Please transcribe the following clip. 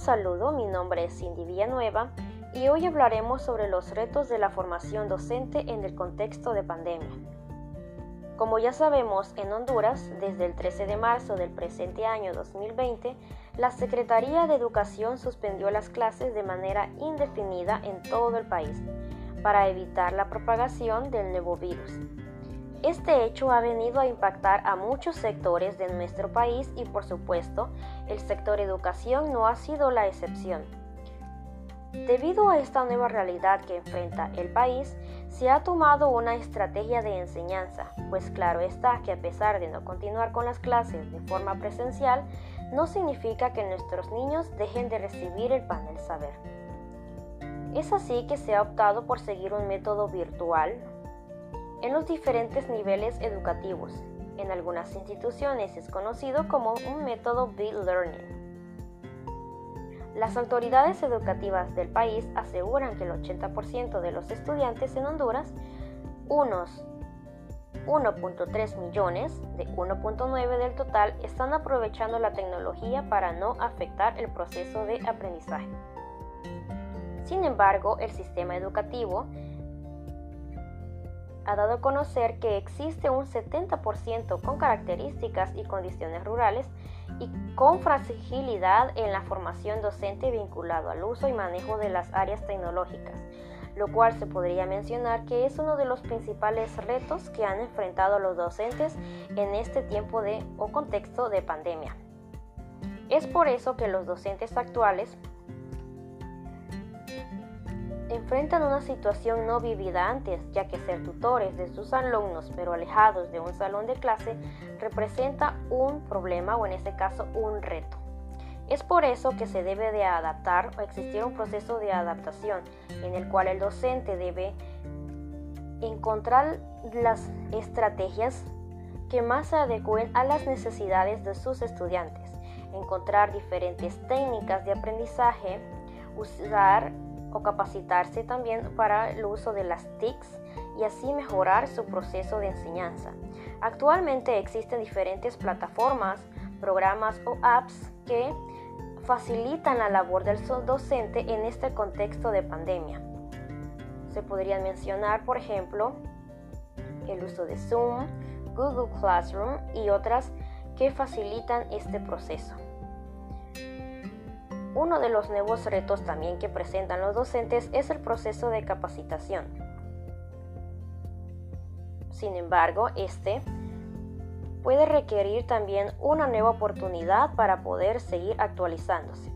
saludo, mi nombre es Cindy Villanueva y hoy hablaremos sobre los retos de la formación docente en el contexto de pandemia. Como ya sabemos, en Honduras, desde el 13 de marzo del presente año 2020, la Secretaría de Educación suspendió las clases de manera indefinida en todo el país para evitar la propagación del nuevo virus. Este hecho ha venido a impactar a muchos sectores de nuestro país y por supuesto el sector educación no ha sido la excepción. Debido a esta nueva realidad que enfrenta el país, se ha tomado una estrategia de enseñanza, pues claro está que a pesar de no continuar con las clases de forma presencial, no significa que nuestros niños dejen de recibir el pan del saber. Es así que se ha optado por seguir un método virtual en los diferentes niveles educativos. En algunas instituciones es conocido como un método B-Learning. Las autoridades educativas del país aseguran que el 80% de los estudiantes en Honduras, unos 1.3 millones de 1.9 del total, están aprovechando la tecnología para no afectar el proceso de aprendizaje. Sin embargo, el sistema educativo ha dado a conocer que existe un 70% con características y condiciones rurales y con fragilidad en la formación docente vinculado al uso y manejo de las áreas tecnológicas, lo cual se podría mencionar que es uno de los principales retos que han enfrentado los docentes en este tiempo de o contexto de pandemia. Es por eso que los docentes actuales enfrentan una situación no vivida antes, ya que ser tutores de sus alumnos pero alejados de un salón de clase representa un problema o en este caso un reto. Es por eso que se debe de adaptar o existir un proceso de adaptación en el cual el docente debe encontrar las estrategias que más se adecuen a las necesidades de sus estudiantes, encontrar diferentes técnicas de aprendizaje, usar o capacitarse también para el uso de las TICs y así mejorar su proceso de enseñanza. Actualmente existen diferentes plataformas, programas o apps que facilitan la labor del docente en este contexto de pandemia. Se podrían mencionar, por ejemplo, el uso de Zoom, Google Classroom y otras que facilitan este proceso. Uno de los nuevos retos también que presentan los docentes es el proceso de capacitación. Sin embargo, este puede requerir también una nueva oportunidad para poder seguir actualizándose.